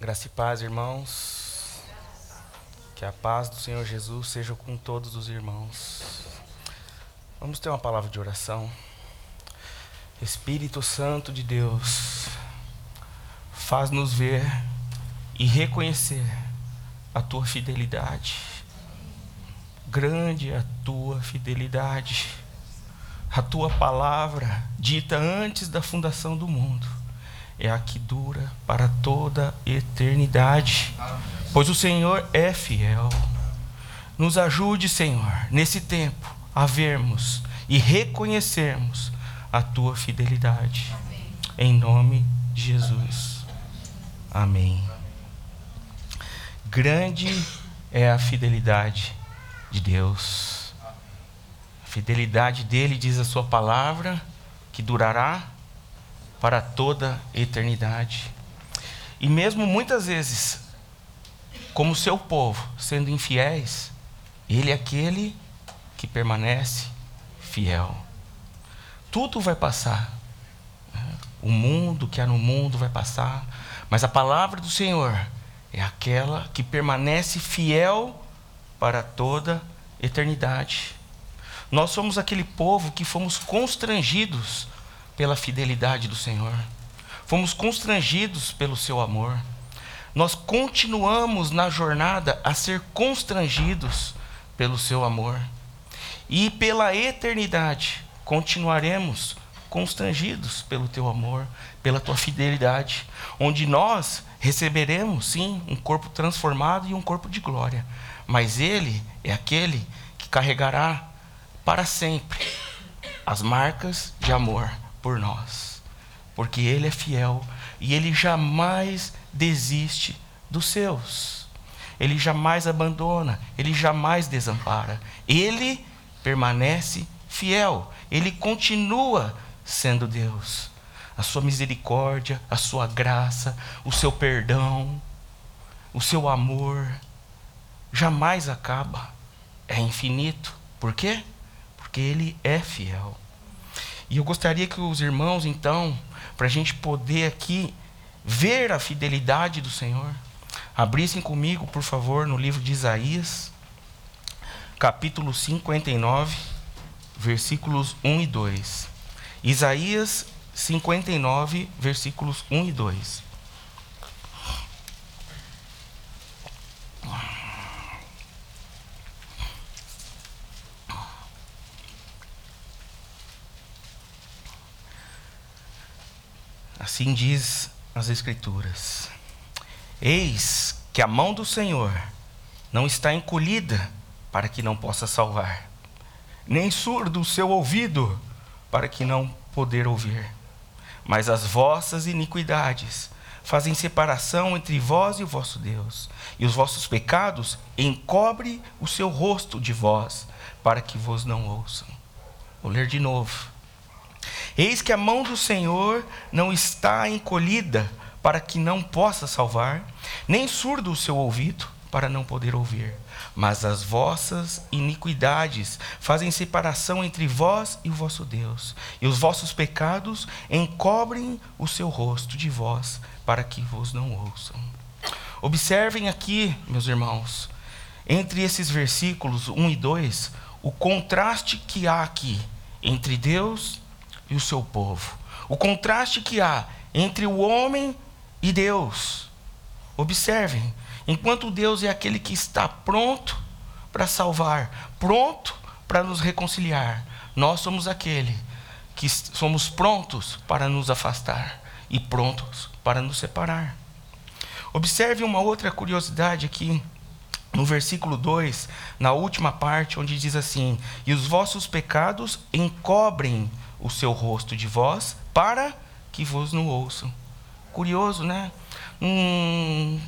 Graça e paz, irmãos. Que a paz do Senhor Jesus seja com todos os irmãos. Vamos ter uma palavra de oração. Espírito Santo de Deus, faz-nos ver e reconhecer a tua fidelidade. Grande é a tua fidelidade. A tua palavra, dita antes da fundação do mundo, é a que dura para toda eternidade. Pois o Senhor é fiel. Nos ajude, Senhor, nesse tempo, a vermos e reconhecermos a tua fidelidade. Amém. Em nome de Jesus. Amém. Grande é a fidelidade de Deus. A fidelidade dele, diz a sua palavra, que durará para toda eternidade. E mesmo muitas vezes, como seu povo, sendo infiéis, ele é aquele que permanece fiel. Tudo vai passar. O mundo que há no mundo vai passar, mas a palavra do Senhor é aquela que permanece fiel para toda eternidade. Nós somos aquele povo que fomos constrangidos pela fidelidade do Senhor, fomos constrangidos pelo seu amor. Nós continuamos na jornada a ser constrangidos pelo seu amor. E pela eternidade continuaremos constrangidos pelo teu amor, pela tua fidelidade, onde nós receberemos sim um corpo transformado e um corpo de glória, mas ele é aquele que carregará para sempre as marcas de amor por nós, porque ele é fiel e ele jamais desiste dos seus. Ele jamais abandona, ele jamais desampara. Ele permanece fiel, ele continua sendo Deus. A sua misericórdia, a sua graça, o seu perdão, o seu amor jamais acaba, é infinito. Por quê? Porque ele é fiel. E eu gostaria que os irmãos, então, para a gente poder aqui ver a fidelidade do Senhor, abrissem comigo, por favor, no livro de Isaías, capítulo 59, versículos 1 e 2. Isaías 59, versículos 1 e 2. Assim diz as Escrituras: Eis que a mão do Senhor não está encolhida para que não possa salvar, nem surdo o seu ouvido para que não poder ouvir. Mas as vossas iniquidades fazem separação entre vós e o vosso Deus, e os vossos pecados encobre o seu rosto de vós, para que vos não ouçam. Vou ler de novo. Eis que a mão do Senhor não está encolhida para que não possa salvar, nem surdo o seu ouvido para não poder ouvir. Mas as vossas iniquidades fazem separação entre vós e o vosso Deus, e os vossos pecados encobrem o seu rosto de vós, para que vos não ouçam. Observem aqui, meus irmãos, entre esses versículos 1 e 2, o contraste que há aqui entre Deus e o seu povo. O contraste que há entre o homem e Deus. Observem, enquanto Deus é aquele que está pronto para salvar, pronto para nos reconciliar, nós somos aquele que somos prontos para nos afastar e prontos para nos separar. Observe uma outra curiosidade aqui no versículo 2, na última parte, onde diz assim: E os vossos pecados encobrem o seu rosto de vós, para que vos não ouçam. Curioso, né? Hum,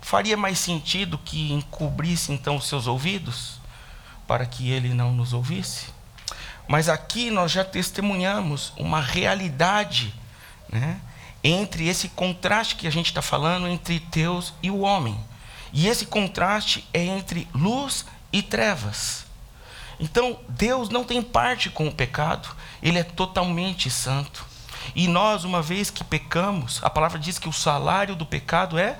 faria mais sentido que encobrisse então os seus ouvidos, para que ele não nos ouvisse? Mas aqui nós já testemunhamos uma realidade, né? Entre esse contraste que a gente está falando entre Deus e o homem. E esse contraste é entre luz e trevas. Então, Deus não tem parte com o pecado, ele é totalmente santo. E nós, uma vez que pecamos, a palavra diz que o salário do pecado é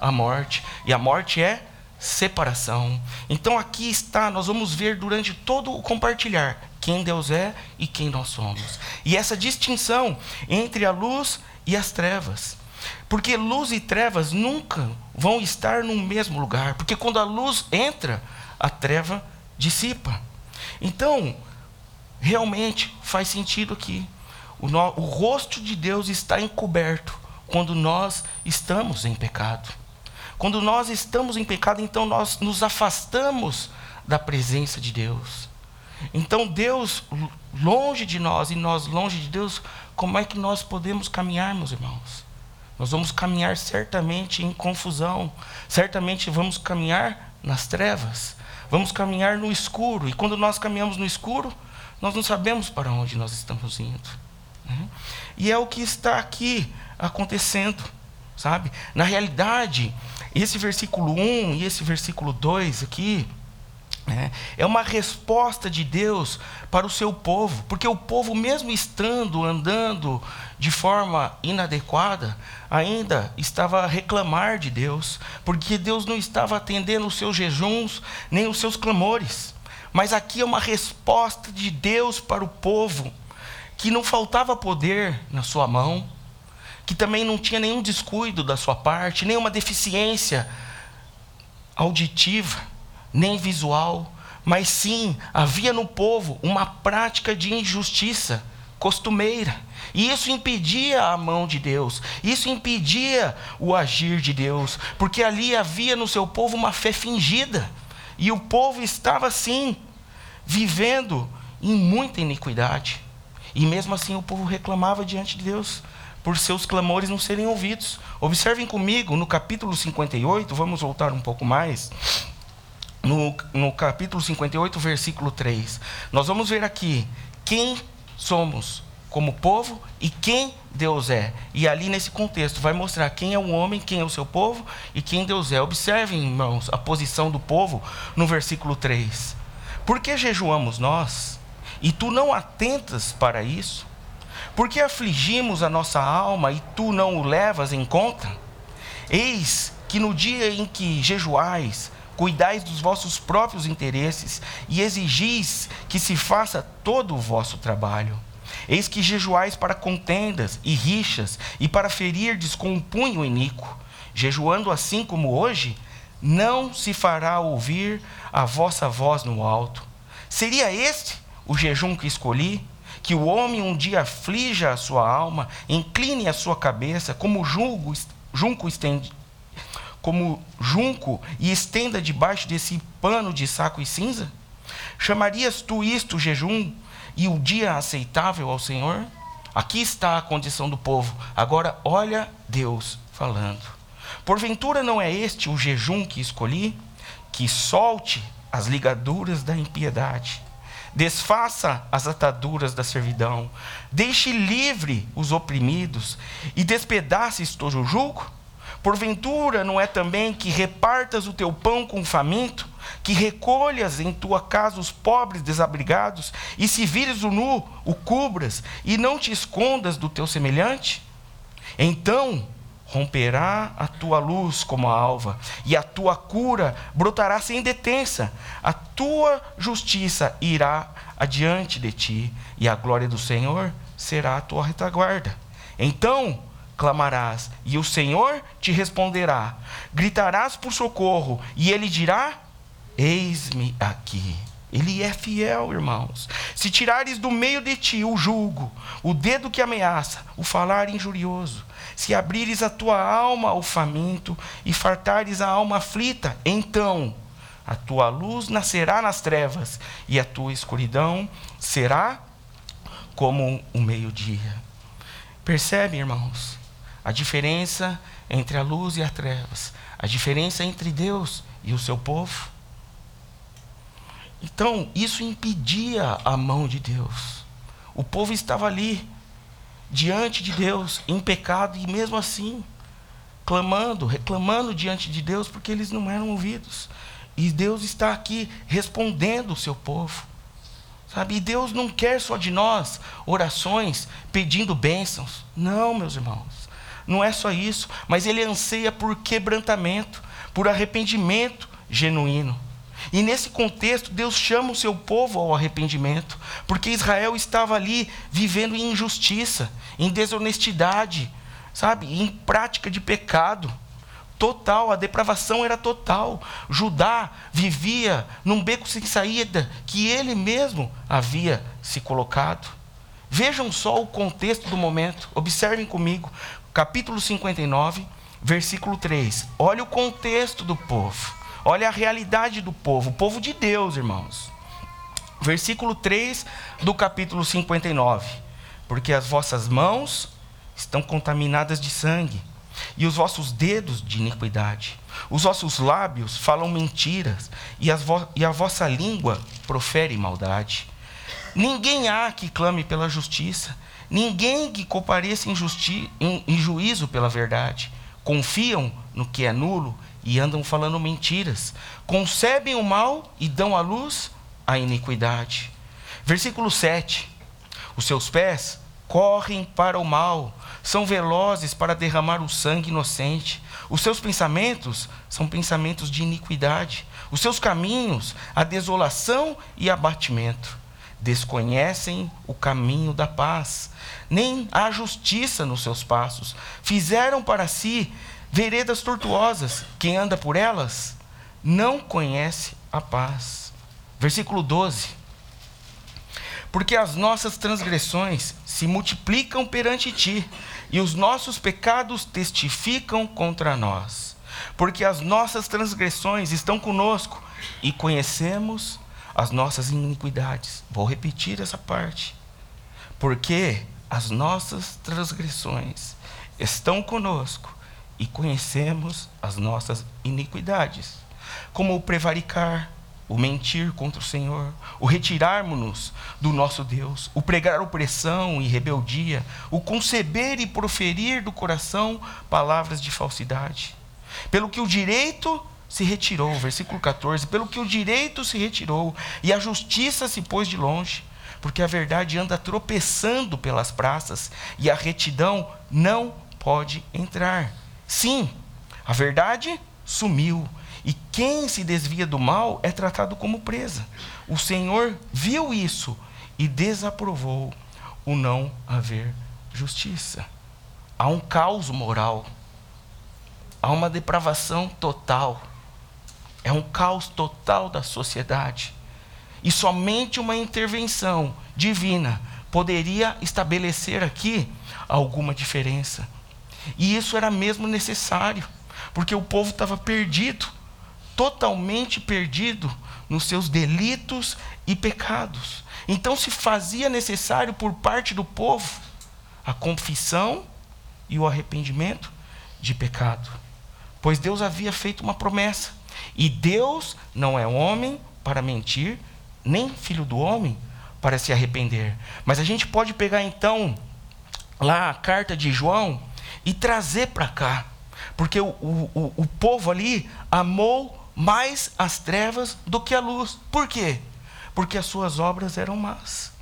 a morte. E a morte é separação. Então aqui está, nós vamos ver durante todo o compartilhar quem Deus é e quem nós somos. E essa distinção entre a luz e as trevas. Porque luz e trevas nunca vão estar no mesmo lugar, porque quando a luz entra, a treva dissipa. Então, realmente faz sentido aqui. O, no, o rosto de Deus está encoberto quando nós estamos em pecado. Quando nós estamos em pecado, então nós nos afastamos da presença de Deus. Então Deus longe de nós e nós longe de Deus, como é que nós podemos caminhar, meus irmãos? Nós vamos caminhar certamente em confusão, certamente vamos caminhar nas trevas, vamos caminhar no escuro, e quando nós caminhamos no escuro, nós não sabemos para onde nós estamos indo. Né? E é o que está aqui acontecendo, sabe? Na realidade, esse versículo 1 e esse versículo 2 aqui, é uma resposta de Deus para o seu povo, porque o povo, mesmo estando andando de forma inadequada, ainda estava a reclamar de Deus, porque Deus não estava atendendo os seus jejuns nem os seus clamores. Mas aqui é uma resposta de Deus para o povo, que não faltava poder na sua mão, que também não tinha nenhum descuido da sua parte, nenhuma deficiência auditiva, nem visual, mas sim havia no povo uma prática de injustiça costumeira. E isso impedia a mão de Deus, isso impedia o agir de Deus, porque ali havia no seu povo uma fé fingida, e o povo estava assim, vivendo em muita iniquidade. E mesmo assim o povo reclamava diante de Deus por seus clamores não serem ouvidos. Observem comigo no capítulo 58, vamos voltar um pouco mais. No, no capítulo 58, versículo 3. Nós vamos ver aqui quem somos como povo e quem Deus é. E ali nesse contexto vai mostrar quem é o homem, quem é o seu povo e quem Deus é. Observem, irmãos, a posição do povo no versículo 3. Por que jejuamos nós? e tu não atentas para isso? Por que afligimos a nossa alma e tu não o levas em conta? Eis que no dia em que jejuais, cuidais dos vossos próprios interesses e exigis que se faça todo o vosso trabalho. Eis que jejuais para contendas e rixas e para ferirdes com um punho iníquo. Jejuando assim como hoje, não se fará ouvir a vossa voz no alto. Seria este o jejum que escolhi, que o homem um dia aflija a sua alma, incline a sua cabeça, como junco, junco como junco e estenda debaixo desse pano de saco e cinza? Chamarias tu isto jejum e o dia aceitável ao Senhor? Aqui está a condição do povo. Agora olha Deus falando. Porventura não é este o jejum que escolhi, que solte as ligaduras da impiedade desfaça as ataduras da servidão, deixe livre os oprimidos e despedaces todo o jugo? Porventura não é também que repartas o teu pão com o faminto, que recolhas em tua casa os pobres desabrigados, e se vires o nu, o cubras, e não te escondas do teu semelhante? Então romperá a tua luz como a alva, e a tua cura brotará sem detença, a tua justiça irá adiante de ti, e a glória do Senhor será a tua retaguarda. Então clamarás, e o Senhor te responderá, gritarás por socorro, e ele dirá: Eis-me aqui. Ele é fiel, irmãos. Se tirares do meio de ti o julgo, o dedo que ameaça, o falar injurioso, se abrires a tua alma ao faminto e fartares a alma aflita, então a tua luz nascerá nas trevas e a tua escuridão será como o meio-dia. Percebe, irmãos, a diferença entre a luz e as trevas, a diferença entre Deus e o seu povo? Então, isso impedia a mão de Deus. O povo estava ali, diante de Deus, em pecado, e mesmo assim, clamando, reclamando diante de Deus, porque eles não eram ouvidos. E Deus está aqui respondendo o seu povo. Sabe? E Deus não quer só de nós orações pedindo bênçãos. Não, meus irmãos. Não é só isso, mas ele anseia por quebrantamento, por arrependimento genuíno. E nesse contexto, Deus chama o seu povo ao arrependimento, porque Israel estava ali vivendo em injustiça, em desonestidade, sabe, em prática de pecado total, a depravação era total. Judá vivia num beco sem saída que ele mesmo havia se colocado. Vejam só o contexto do momento, observem comigo, capítulo 59, versículo 3. Olha o contexto do povo, olha a realidade do povo, o povo de Deus, irmãos. Versículo 3 do capítulo 59. Porque as vossas mãos estão contaminadas de sangue e os vossos dedos de iniquidade. Os vossos lábios falam mentiras, e, e a vossa língua profere maldade. Ninguém há que clame pela justiça, ninguém que compareça em, em, em juízo pela verdade. Confiam no que é nulo e andam falando mentiras. Concebem o mal e dão à luz a iniquidade. Versículo 7. Os seus pés correm para o mal, são velozes para derramar o sangue inocente. Os seus pensamentos são pensamentos de iniquidade. Os seus caminhos, a desolação e abatimento. Desconhecem o caminho da paz, nem a justiça nos seus passos. Fizeram para si veredas tortuosas. Quem anda por elas não conhece a paz. Versículo 12. Porque as nossas transgressões se multiplicam perante ti, e os nossos pecados testificam contra nós. Porque as nossas transgressões estão conosco e conhecemos as nossas iniquidades. Vou repetir essa parte. Porque as nossas transgressões estão conosco e conhecemos as nossas iniquidades, como o prevaricar, o mentir contra o Senhor, o retirarmos-nos do nosso Deus, o pregar opressão e rebeldia, o conceber e proferir do coração palavras de falsidade. Pelo que o direito se retirou, versículo 14, pelo que o direito se retirou e a justiça se pôs de longe, porque a verdade anda tropeçando pelas praças e a retidão não pode entrar. Sim, a verdade sumiu e quem se desvia do mal é tratado como presa. O Senhor viu isso e desaprovou o não haver justiça. Há um caos moral. Há uma depravação total. É um caos total da sociedade. E somente uma intervenção divina poderia estabelecer aqui alguma diferença. E isso era mesmo necessário, porque o povo estava perdido totalmente perdido nos seus delitos e pecados. Então se fazia necessário por parte do povo a confissão e o arrependimento de pecado. Pois Deus havia feito uma promessa. E Deus não é homem para mentir, nem filho do homem para se arrepender. Mas a gente pode pegar então lá a carta de João e trazer para cá. Porque o, o, o povo ali amou mais as trevas do que a luz. Por quê? Porque as suas obras eram más.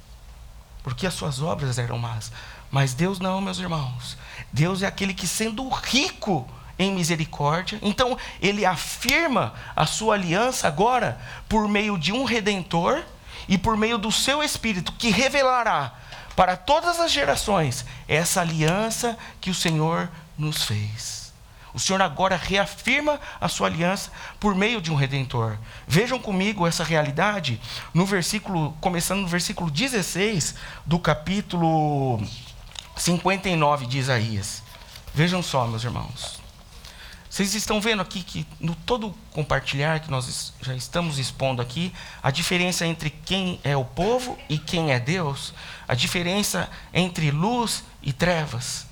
Porque as suas obras eram más. Mas Deus não, meus irmãos. Deus é aquele que, sendo rico em misericórdia, então ele afirma a sua aliança agora por meio de um redentor e por meio do seu espírito que revelará para todas as gerações essa aliança que o Senhor nos fez. O Senhor agora reafirma a sua aliança por meio de um redentor. Vejam comigo essa realidade no versículo, começando no versículo 16 do capítulo 59 de Isaías. Vejam só, meus irmãos. Vocês estão vendo aqui que no todo compartilhar que nós já estamos expondo aqui, a diferença entre quem é o povo e quem é Deus, a diferença entre luz e trevas.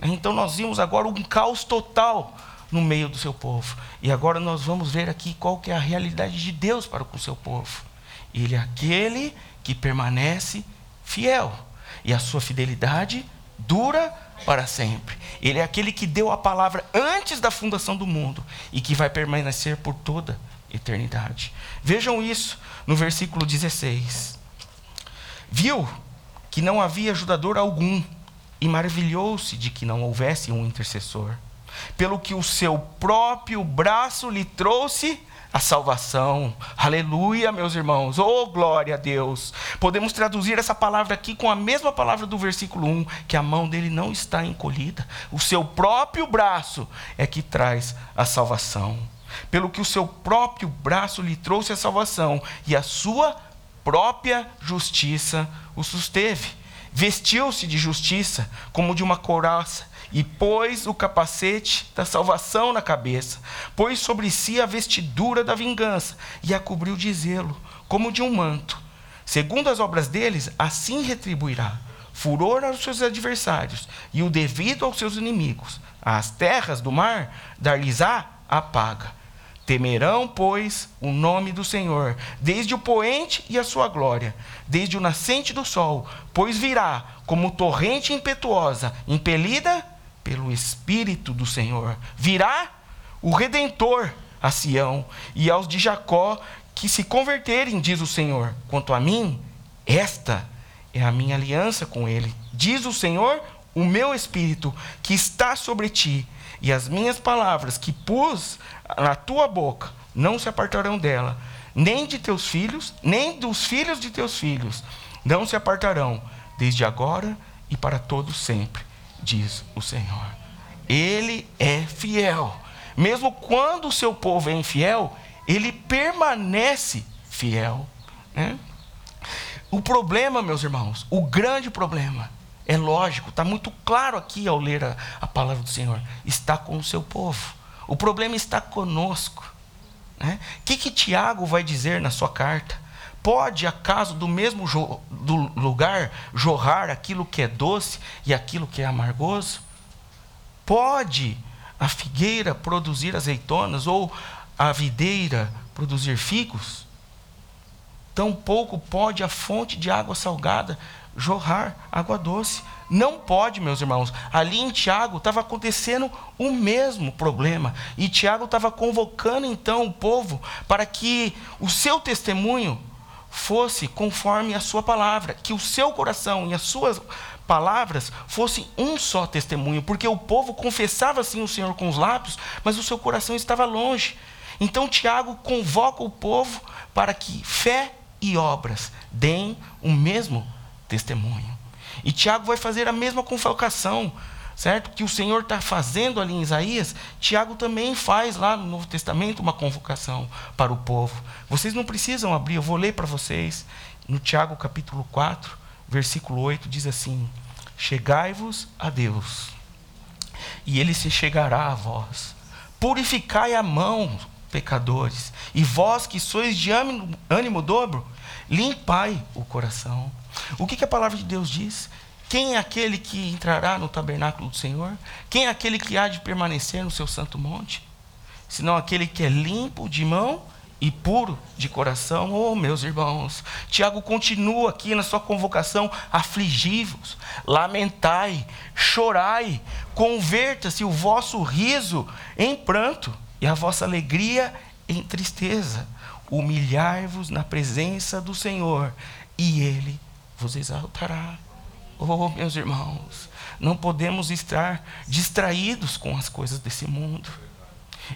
Então nós vimos agora um caos total no meio do seu povo. E agora nós vamos ver aqui qual que é a realidade de Deus para com o seu povo. Ele é aquele que permanece fiel. E a sua fidelidade dura para sempre. Ele é aquele que deu a palavra antes da fundação do mundo e que vai permanecer por toda eternidade. Vejam isso no versículo 16. Viu que não havia ajudador algum e maravilhou-se de que não houvesse um intercessor, pelo que o seu próprio braço lhe trouxe a salvação. Aleluia, meus irmãos. Oh, glória a Deus. Podemos traduzir essa palavra aqui com a mesma palavra do versículo 1, que a mão dele não está encolhida. O seu próprio braço é que traz a salvação. Pelo que o seu próprio braço lhe trouxe a salvação e a sua própria justiça o susteve. Vestiu-se de justiça como de uma couraça e pôs o capacete da salvação na cabeça, pôs sobre si a vestidura da vingança e a cobriu de zelo, como de um manto. Segundo as obras deles, assim retribuirá furor aos seus adversários e o devido aos seus inimigos. As terras do mar dar-lhes-á a paga. Temerão, pois, o nome do Senhor, desde o poente e a sua glória, desde o nascente do sol, pois virá como torrente impetuosa, impelida pelo Espírito do Senhor. Virá o Redentor a Sião e aos de Jacó que se converterem, diz o Senhor. Quanto a mim, esta é a minha aliança com ele. Diz o Senhor, o meu espírito que está sobre ti, e as minhas palavras que pus na tua boca não se apartarão dela, nem de teus filhos, nem dos filhos de teus filhos, não se apartarão, desde agora e para todo sempre diz o Senhor. Ele é fiel. Mesmo quando o seu povo é infiel, ele permanece fiel. Né? O problema, meus irmãos, o grande problema, é lógico, está muito claro aqui ao ler a, a, palavra do Senhor, está com o seu povo. O problema está conosco. O né? que, que Tiago vai dizer na sua carta? Pode acaso do mesmo do lugar jorrar aquilo que é doce e aquilo que é amargoso? Pode a figueira produzir azeitonas ou a videira produzir figos? Tampouco pode a fonte de água salgada jorrar água doce. Não pode, meus irmãos. Ali em Tiago estava acontecendo o mesmo problema. E Tiago estava convocando então o povo para que o seu testemunho fosse conforme a sua palavra, que o seu coração e as suas palavras fossem um só testemunho, porque o povo confessava sim o Senhor com os lábios, mas o seu coração estava longe. Então Tiago convoca o povo para que fé e obras deem o mesmo testemunho. E Tiago vai fazer a mesma convocação certo? Que o Senhor está fazendo ali em Isaías, Tiago também faz lá no Novo Testamento uma convocação para o povo. Vocês não precisam abrir, eu vou ler para vocês. No Tiago capítulo 4, versículo 8, diz assim: Chegai-vos a Deus, e ele se chegará a vós. Purificai a mão, pecadores, e vós que sois de ânimo, ânimo dobro, limpai o coração. O que, que a palavra de Deus diz? Quem é aquele que entrará no tabernáculo do Senhor? Quem é aquele que há de permanecer no seu santo monte? Senão aquele que é limpo de mão e puro de coração. Oh, meus irmãos, Tiago continua aqui na sua convocação: afligivos, lamentai, chorai, converta-se o vosso riso em pranto e a vossa alegria em tristeza. Humilhai-vos na presença do Senhor e ele vos exaltará. Oh, meus irmãos, não podemos estar distraídos com as coisas desse mundo.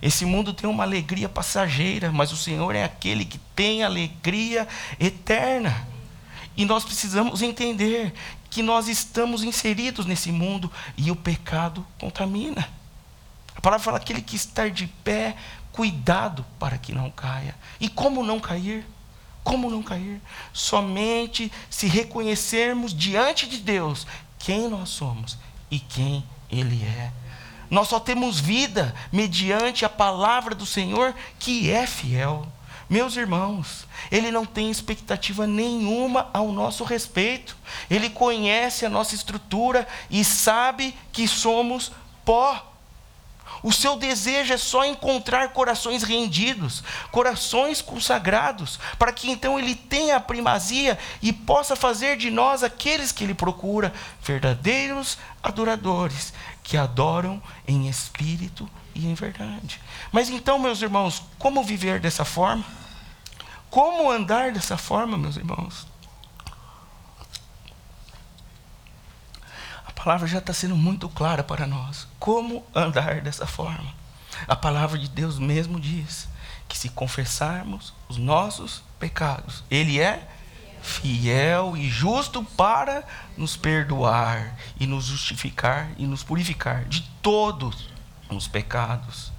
Esse mundo tem uma alegria passageira, mas o Senhor é aquele que tem alegria eterna. E nós precisamos entender que nós estamos inseridos nesse mundo e o pecado contamina. A palavra fala: aquele que está de pé, cuidado para que não caia. E como não cair? Como não cair? Somente se reconhecermos diante de Deus quem nós somos e quem Ele é. Nós só temos vida mediante a palavra do Senhor que é fiel. Meus irmãos, Ele não tem expectativa nenhuma ao nosso respeito. Ele conhece a nossa estrutura e sabe que somos pó. O seu desejo é só encontrar corações rendidos, corações consagrados, para que então ele tenha a primazia e possa fazer de nós aqueles que ele procura, verdadeiros adoradores, que adoram em espírito e em verdade. Mas então, meus irmãos, como viver dessa forma? Como andar dessa forma, meus irmãos? Palavra já está sendo muito clara para nós. Como andar dessa forma? A palavra de Deus mesmo diz que se confessarmos os nossos pecados, Ele é fiel e justo para nos perdoar e nos justificar e nos purificar de todos os pecados.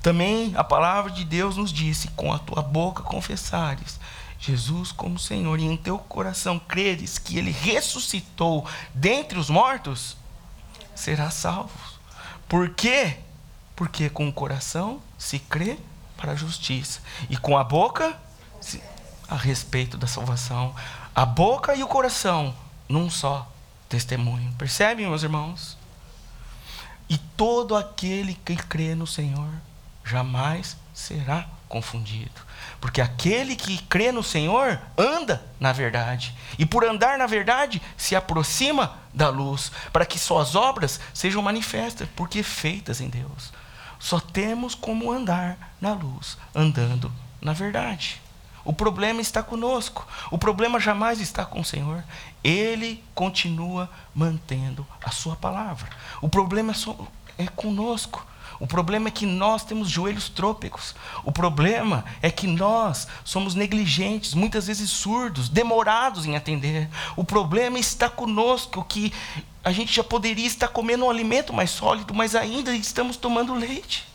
Também a palavra de Deus nos disse: com a tua boca confessares Jesus como Senhor e em teu coração creres que Ele ressuscitou dentre os mortos, serás salvo. Por quê? Porque com o coração se crê para a justiça e com a boca se, a respeito da salvação. A boca e o coração num só testemunho. Percebem, meus irmãos? E todo aquele que crê no Senhor jamais será confundido. Porque aquele que crê no Senhor anda na verdade. E por andar na verdade, se aproxima da luz, para que suas obras sejam manifestas, porque feitas em Deus. Só temos como andar na luz, andando na verdade. O problema está conosco. O problema jamais está com o Senhor. Ele continua mantendo a sua palavra. O problema é conosco. O problema é que nós temos joelhos trôpegos. O problema é que nós somos negligentes, muitas vezes surdos, demorados em atender. O problema está conosco, que a gente já poderia estar comendo um alimento mais sólido, mas ainda estamos tomando leite.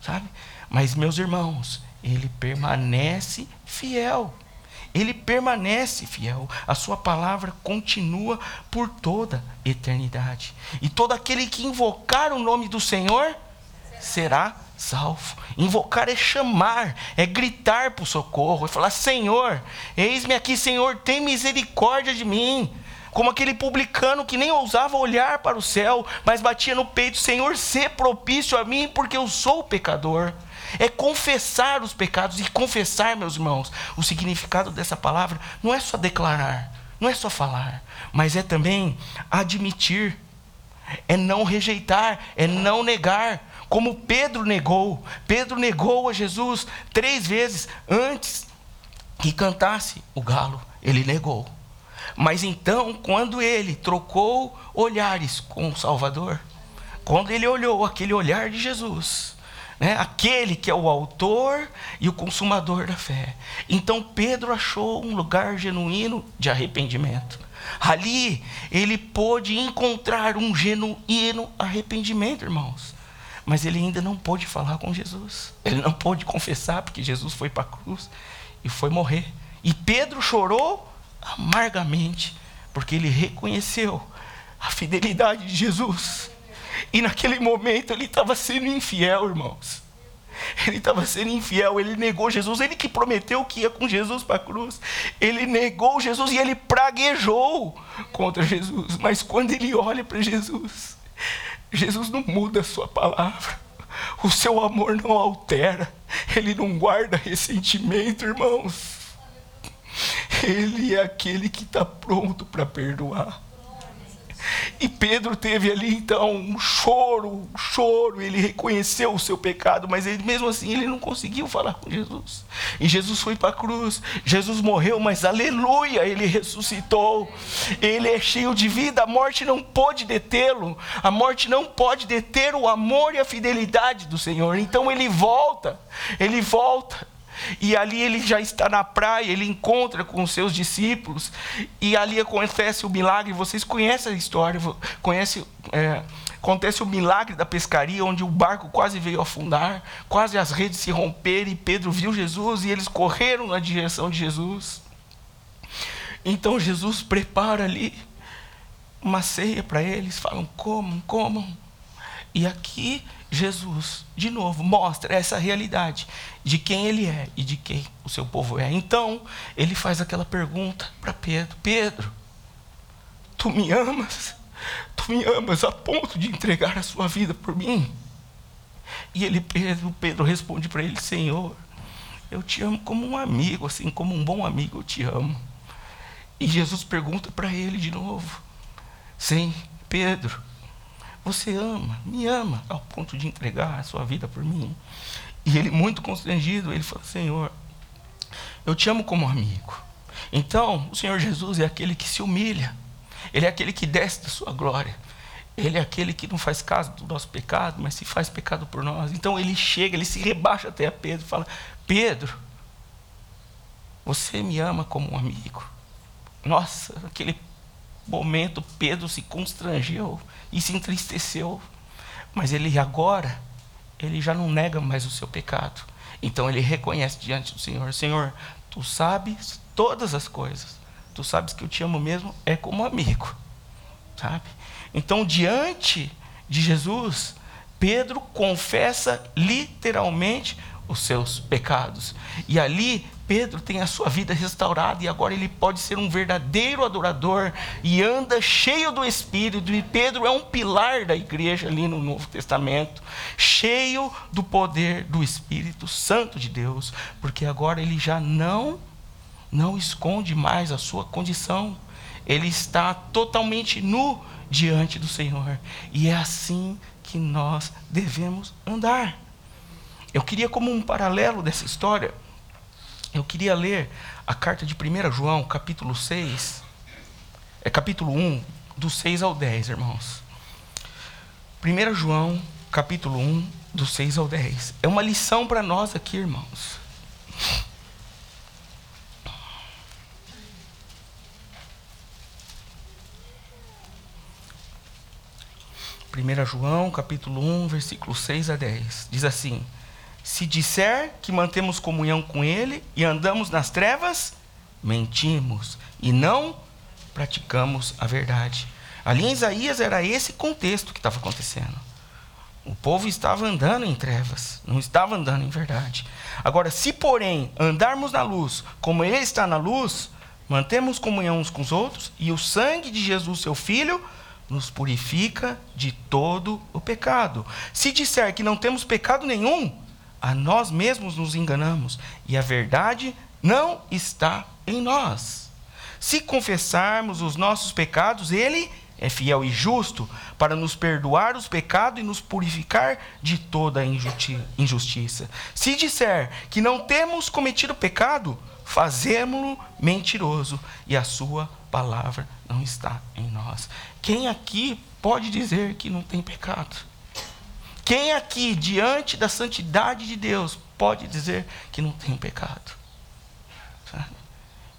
Sabe? Mas, meus irmãos, ele permanece fiel. Ele permanece fiel. A sua palavra continua por toda eternidade. E todo aquele que invocar o nome do Senhor será salvo. Invocar é chamar, é gritar o socorro, é falar: Senhor, eis-me aqui, Senhor, tem misericórdia de mim. Como aquele publicano que nem ousava olhar para o céu, mas batia no peito: Senhor, sê propício a mim, porque eu sou pecador é confessar os pecados. E confessar, meus irmãos, o significado dessa palavra não é só declarar, não é só falar, mas é também admitir, é não rejeitar, é não negar. Como Pedro negou, Pedro negou a Jesus três vezes antes que cantasse o galo, ele negou. Mas então, quando ele trocou olhares com o Salvador, quando ele olhou aquele olhar de Jesus, né? aquele que é o autor e o consumador da fé. Então Pedro achou um lugar genuíno de arrependimento. Ali ele pôde encontrar um genuíno arrependimento, irmãos. Mas ele ainda não pôde falar com Jesus. Ele não pôde confessar, porque Jesus foi para a cruz e foi morrer. E Pedro chorou amargamente, porque ele reconheceu a fidelidade de Jesus. E naquele momento ele estava sendo infiel, irmãos. Ele estava sendo infiel, ele negou Jesus, ele que prometeu que ia com Jesus para a cruz. Ele negou Jesus e ele praguejou contra Jesus. Mas quando ele olha para Jesus, Jesus não muda a sua palavra. O seu amor não altera. Ele não guarda ressentimento, irmãos. Ele é aquele que está pronto para perdoar. E Pedro teve ali então um choro, um choro, ele reconheceu o seu pecado, mas ele, mesmo assim ele não conseguiu falar com Jesus. E Jesus foi para a cruz, Jesus morreu, mas aleluia, ele ressuscitou. Ele é cheio de vida, a morte não pode detê-lo, a morte não pode deter o amor e a fidelidade do Senhor. Então ele volta, ele volta. E ali ele já está na praia, ele encontra com os seus discípulos, e ali acontece o milagre. Vocês conhecem a história, conhece, é, acontece o milagre da pescaria, onde o barco quase veio afundar, quase as redes se romperam, e Pedro viu Jesus e eles correram na direção de Jesus. Então Jesus prepara ali uma ceia para eles, falam: comam, comam. E aqui Jesus, de novo, mostra essa realidade de quem ele é e de quem o seu povo é. Então, ele faz aquela pergunta para Pedro: Pedro, tu me amas? Tu me amas a ponto de entregar a sua vida por mim? E ele, Pedro, Pedro responde para ele: Senhor, eu te amo como um amigo, assim como um bom amigo eu te amo. E Jesus pergunta para ele de novo: Sim, Pedro, você ama, me ama, ao ponto de entregar a sua vida por mim. E ele, muito constrangido, ele falou: Senhor, eu te amo como amigo. Então, o Senhor Jesus é aquele que se humilha. Ele é aquele que desce da sua glória. Ele é aquele que não faz caso do nosso pecado, mas se faz pecado por nós. Então ele chega, ele se rebaixa até a Pedro e fala: Pedro, você me ama como um amigo. Nossa, aquele momento Pedro se constrangeu e se entristeceu. Mas ele agora, ele já não nega mais o seu pecado. Então ele reconhece diante do Senhor: Senhor, tu sabes todas as coisas. Tu sabes que eu te amo mesmo, é como amigo. Sabe? Então, diante de Jesus, Pedro confessa literalmente os seus pecados. E ali Pedro tem a sua vida restaurada e agora ele pode ser um verdadeiro adorador e anda cheio do Espírito. E Pedro é um pilar da igreja ali no Novo Testamento, cheio do poder do Espírito Santo de Deus, porque agora ele já não não esconde mais a sua condição. Ele está totalmente nu diante do Senhor. E é assim que nós devemos andar. Eu queria, como um paralelo dessa história, eu queria ler a carta de 1 João, capítulo 6. É capítulo 1, do 6 ao 10, irmãos. 1 João, capítulo 1, do 6 ao 10. É uma lição para nós aqui, irmãos. 1 João, capítulo 1, versículo 6 a 10. Diz assim: Se disser que mantemos comunhão com Ele e andamos nas trevas, mentimos e não praticamos a verdade. Ali em Isaías era esse contexto que estava acontecendo. O povo estava andando em trevas, não estava andando em verdade. Agora, se porém andarmos na luz, como Ele está na luz, mantemos comunhão uns com os outros, e o sangue de Jesus, seu Filho, nos purifica de todo o pecado. Se disser que não temos pecado nenhum, a nós mesmos nos enganamos e a verdade não está em nós. Se confessarmos os nossos pecados, Ele é fiel e justo para nos perdoar os pecados e nos purificar de toda injustiça. Se disser que não temos cometido pecado, fazemo-lo mentiroso e a sua palavra não está em nós. Quem aqui pode dizer que não tem pecado? Quem aqui, diante da santidade de Deus, pode dizer que não tem pecado?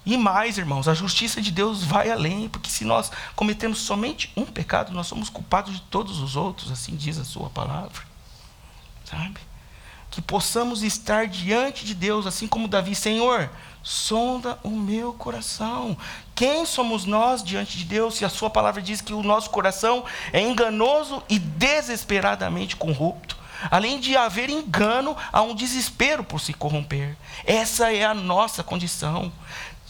E mais, irmãos, a justiça de Deus vai além, porque se nós cometemos somente um pecado, nós somos culpados de todos os outros, assim diz a sua palavra. Sabe? Que possamos estar diante de Deus, assim como Davi, Senhor, sonda o meu coração. Quem somos nós diante de Deus se a Sua palavra diz que o nosso coração é enganoso e desesperadamente corrupto? Além de haver engano, há um desespero por se corromper. Essa é a nossa condição.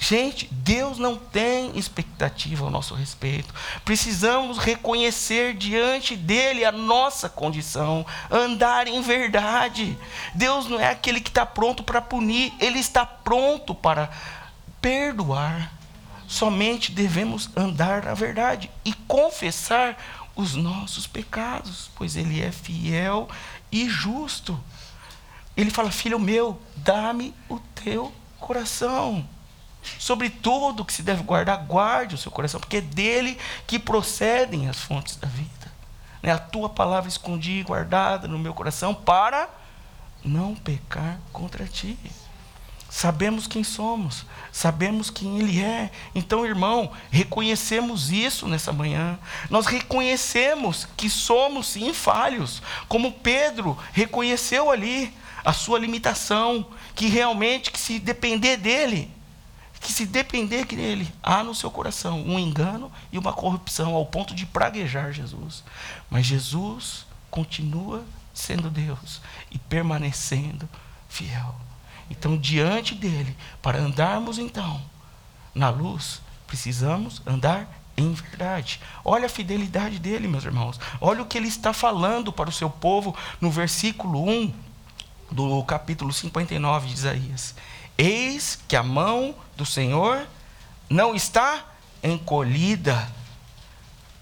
Gente, Deus não tem expectativa ao nosso respeito. Precisamos reconhecer diante dele a nossa condição, andar em verdade. Deus não é aquele que está pronto para punir, ele está pronto para perdoar. Somente devemos andar na verdade e confessar os nossos pecados, pois ele é fiel e justo. Ele fala: Filho meu, dá-me o teu coração. Sobre tudo que se deve guardar, guarde o seu coração, porque é dele que procedem as fontes da vida. Né? A tua palavra escondi guardada no meu coração para não pecar contra ti. Sabemos quem somos, sabemos quem Ele é. Então, irmão, reconhecemos isso nessa manhã. Nós reconhecemos que somos sim falhos, como Pedro reconheceu ali a sua limitação, que realmente, que se depender dele, que se depender dele, há no seu coração um engano e uma corrupção ao ponto de praguejar Jesus. Mas Jesus continua sendo Deus e permanecendo fiel. Então, diante dele, para andarmos então na luz, precisamos andar em verdade. Olha a fidelidade dele, meus irmãos. Olha o que ele está falando para o seu povo no versículo 1 do capítulo 59 de Isaías. Eis que a mão do Senhor não está encolhida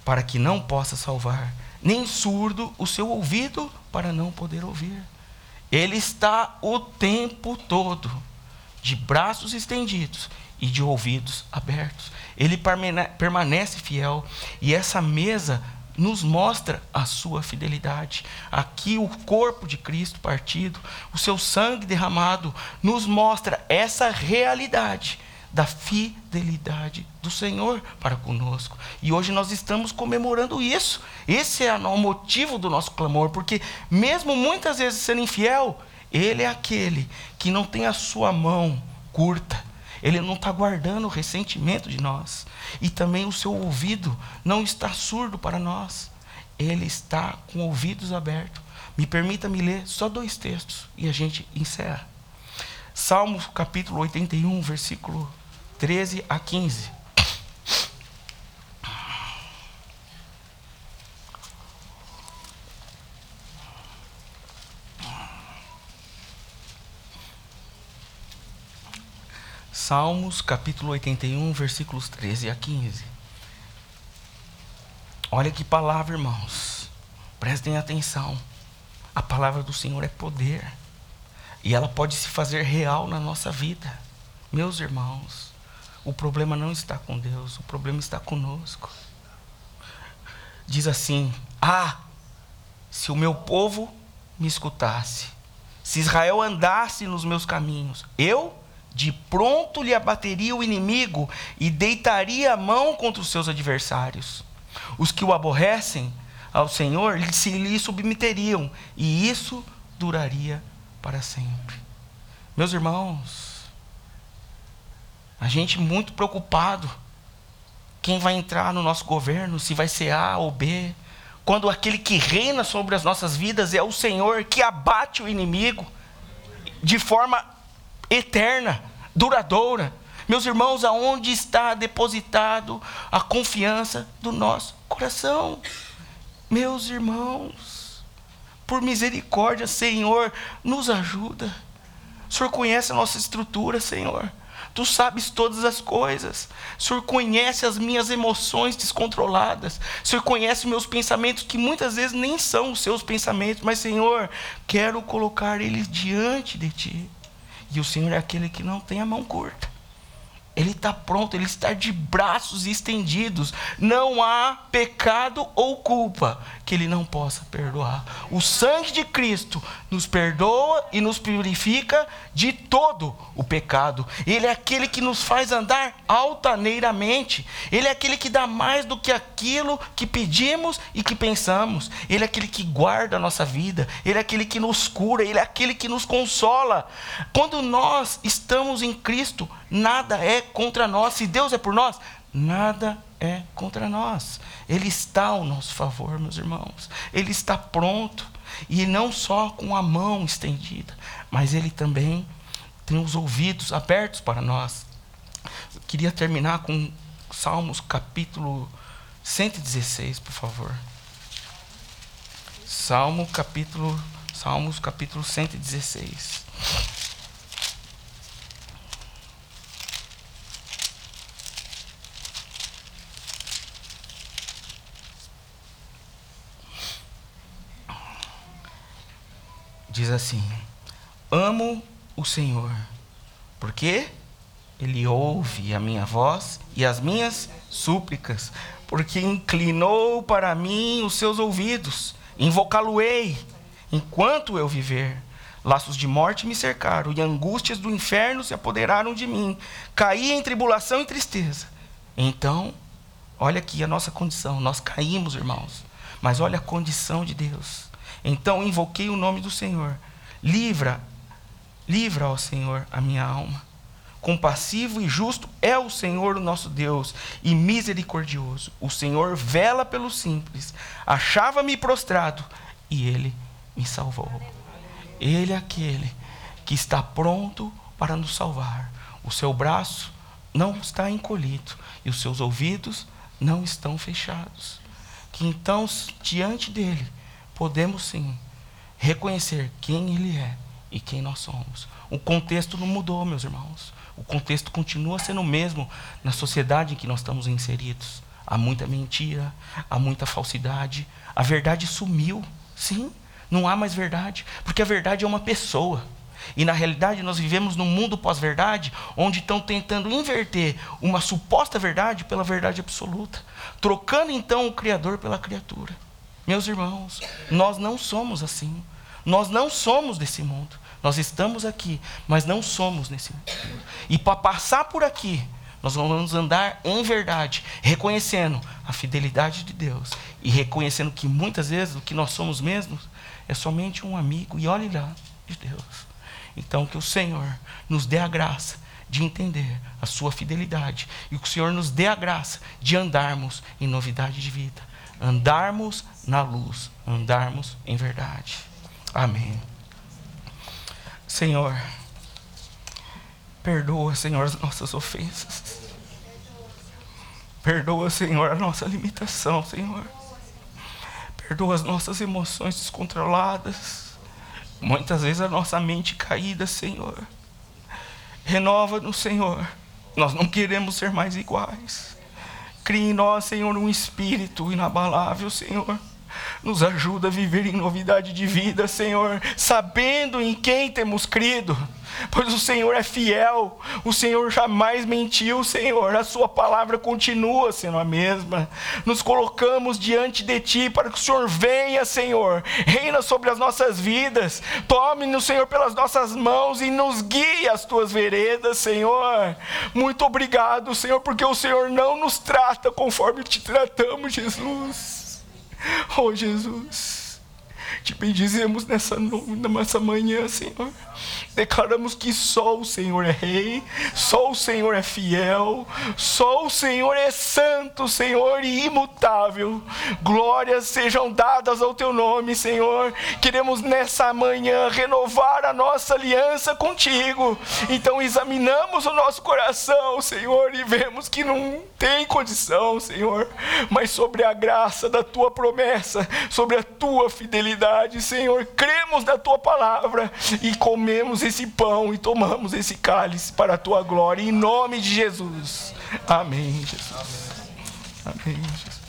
para que não possa salvar, nem surdo o seu ouvido para não poder ouvir. Ele está o tempo todo de braços estendidos e de ouvidos abertos. Ele permanece fiel e essa mesa nos mostra a sua fidelidade. Aqui o corpo de Cristo partido, o seu sangue derramado, nos mostra essa realidade da fidelidade do Senhor para conosco. E hoje nós estamos comemorando isso. Esse é o motivo do nosso clamor, porque mesmo muitas vezes sendo infiel, ele é aquele que não tem a sua mão curta. Ele não está guardando o ressentimento de nós. E também o seu ouvido não está surdo para nós. Ele está com ouvidos abertos. Me permita me ler só dois textos e a gente encerra. Salmo capítulo 81, versículo 13 a 15. Salmos capítulo 81, versículos 13 a 15. Olha que palavra, irmãos. Prestem atenção. A palavra do Senhor é poder. E ela pode se fazer real na nossa vida. Meus irmãos, o problema não está com Deus, o problema está conosco. Diz assim: Ah, se o meu povo me escutasse, se Israel andasse nos meus caminhos, eu de pronto lhe abateria o inimigo e deitaria a mão contra os seus adversários. Os que o aborrecem ao Senhor se lhe submeteriam, e isso duraria para sempre. Meus irmãos, a gente muito preocupado quem vai entrar no nosso governo, se vai ser A ou B, quando aquele que reina sobre as nossas vidas é o Senhor que abate o inimigo de forma eterna, duradoura. Meus irmãos, aonde está depositado a confiança do nosso coração? Meus irmãos, por misericórdia, Senhor, nos ajuda. O Senhor conhece a nossa estrutura, Senhor. Tu sabes todas as coisas. O Senhor conhece as minhas emoções descontroladas. O Senhor conhece meus pensamentos que muitas vezes nem são os seus pensamentos, mas Senhor, quero colocar eles diante de ti. E o Senhor é aquele que não tem a mão curta. Ele está pronto, ele está de braços estendidos. Não há pecado ou culpa que ele não possa perdoar. O sangue de Cristo nos perdoa e nos purifica de todo o pecado. Ele é aquele que nos faz andar altaneiramente. Ele é aquele que dá mais do que aquilo que pedimos e que pensamos. Ele é aquele que guarda a nossa vida. Ele é aquele que nos cura. Ele é aquele que nos consola. Quando nós estamos em Cristo, nada é contra nós. Se Deus é por nós, nada é contra nós. Ele está ao nosso favor, meus irmãos. Ele está pronto. E não só com a mão estendida, mas ele também tem os ouvidos abertos para nós. Eu queria terminar com Salmos capítulo 116, por favor. Salmo capítulo Salmos capítulo 116. Diz assim: Amo o Senhor, porque Ele ouve a minha voz e as minhas súplicas, porque inclinou para mim os seus ouvidos, invocá-lo-ei enquanto eu viver. Laços de morte me cercaram e angústias do inferno se apoderaram de mim. Caí em tribulação e tristeza. Então, olha aqui a nossa condição. Nós caímos, irmãos. Mas olha a condição de Deus. Então invoquei o nome do Senhor. Livra, livra, ó Senhor, a minha alma. Compassivo e justo é o Senhor, o nosso Deus, e misericordioso. O Senhor vela pelos simples. Achava-me prostrado e ele me salvou. Ele é aquele que está pronto para nos salvar. O seu braço não está encolhido e os seus ouvidos não estão fechados. Que então, diante dele, podemos sim reconhecer quem Ele é e quem nós somos. O contexto não mudou, meus irmãos. O contexto continua sendo o mesmo na sociedade em que nós estamos inseridos. Há muita mentira, há muita falsidade. A verdade sumiu. Sim, não há mais verdade, porque a verdade é uma pessoa. E na realidade nós vivemos num mundo pós-verdade, onde estão tentando inverter uma suposta verdade pela verdade absoluta, trocando então o Criador pela criatura. Meus irmãos, nós não somos assim. Nós não somos desse mundo. Nós estamos aqui, mas não somos nesse mundo. E para passar por aqui, nós vamos andar em verdade, reconhecendo a fidelidade de Deus e reconhecendo que muitas vezes o que nós somos mesmos é somente um amigo e olhe lá de Deus. Então, que o Senhor nos dê a graça de entender a sua fidelidade e que o Senhor nos dê a graça de andarmos em novidade de vida, andarmos na luz, andarmos em verdade. Amém. Senhor, perdoa, Senhor, as nossas ofensas. Perdoa, Senhor, a nossa limitação, Senhor. Perdoa as nossas emoções descontroladas. Muitas vezes a nossa mente caída, Senhor. Renova-nos, Senhor. Nós não queremos ser mais iguais. Crie em nós, Senhor, um espírito inabalável, Senhor. Nos ajuda a viver em novidade de vida, Senhor, sabendo em quem temos crido pois o Senhor é fiel, o Senhor jamais mentiu, Senhor, a Sua palavra continua sendo a mesma. Nos colocamos diante de Ti para que o Senhor venha, Senhor, reina sobre as nossas vidas, tome-nos, Senhor, pelas nossas mãos e nos guie às Tuas veredas, Senhor. Muito obrigado, Senhor, porque o Senhor não nos trata conforme te tratamos, Jesus. Oh, Jesus, te bendizemos nessa, nessa manhã, Senhor declaramos que só o Senhor é Rei, só o Senhor é fiel, só o Senhor é santo, Senhor, e imutável. Glórias sejam dadas ao Teu nome, Senhor. Queremos nessa manhã renovar a nossa aliança contigo. Então examinamos o nosso coração, Senhor, e vemos que não tem condição, Senhor, mas sobre a graça da Tua promessa, sobre a Tua fidelidade, Senhor, cremos na Tua palavra e comemos comemos esse pão e tomamos esse cálice para a tua glória, em nome de Jesus. Amém, Jesus. Amém, Jesus.